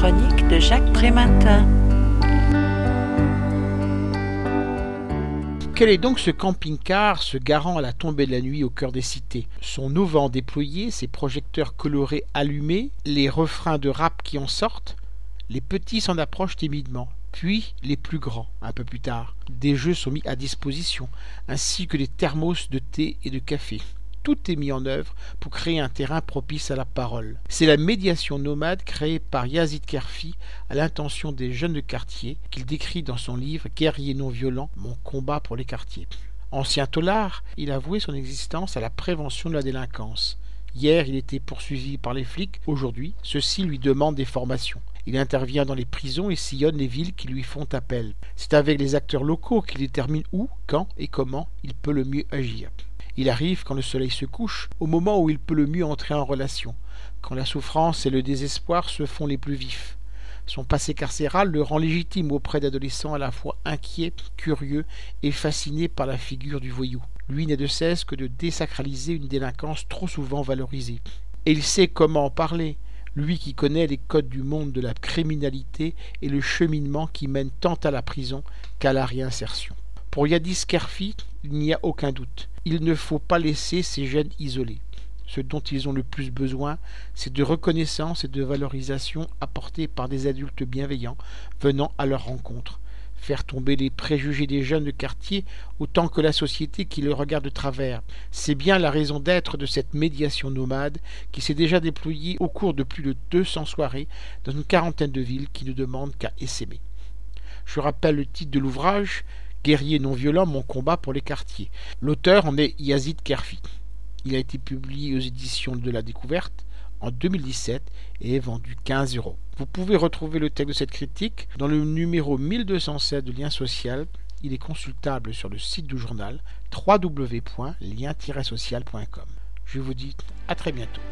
chronique de Jacques Prématin. Quel est donc ce camping-car, ce garant à la tombée de la nuit au cœur des cités? Son auvent déployé, ses projecteurs colorés allumés, les refrains de rap qui en sortent? Les petits s'en approchent timidement, puis les plus grands, un peu plus tard. Des jeux sont mis à disposition, ainsi que des thermos de thé et de café tout est mis en œuvre pour créer un terrain propice à la parole. C'est la médiation nomade créée par Yazid Kerfi à l'intention des jeunes de quartier qu'il décrit dans son livre Guerrier non violent, mon combat pour les quartiers. Ancien tolard, il a voué son existence à la prévention de la délinquance. Hier, il était poursuivi par les flics, aujourd'hui, ceux-ci lui demandent des formations. Il intervient dans les prisons et sillonne les villes qui lui font appel. C'est avec les acteurs locaux qu'il détermine où, quand et comment il peut le mieux agir. Il arrive quand le soleil se couche, au moment où il peut le mieux entrer en relation, quand la souffrance et le désespoir se font les plus vifs. Son passé carcéral le rend légitime auprès d'adolescents à la fois inquiets, curieux et fascinés par la figure du voyou. Lui n'est de cesse que de désacraliser une délinquance trop souvent valorisée. Et il sait comment en parler, lui qui connaît les codes du monde de la criminalité et le cheminement qui mène tant à la prison qu'à la réinsertion. Pour Yadis Kerfi, il n'y a aucun doute. Il ne faut pas laisser ces jeunes isolés. Ce dont ils ont le plus besoin, c'est de reconnaissance et de valorisation apportée par des adultes bienveillants venant à leur rencontre. Faire tomber les préjugés des jeunes de quartier autant que la société qui le regarde de travers. C'est bien la raison d'être de cette médiation nomade qui s'est déjà déployée au cours de plus de 200 soirées dans une quarantaine de villes qui ne demandent qu'à essaimer. Je rappelle le titre de l'ouvrage Guerrier non violent, mon combat pour les quartiers. L'auteur en est Yazid Kerfi. Il a été publié aux éditions de la Découverte en 2017 et est vendu 15 euros. Vous pouvez retrouver le texte de cette critique dans le numéro 1207 de Lien Social. Il est consultable sur le site du journal www.lien-social.com. Je vous dis à très bientôt.